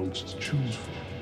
far to choose from.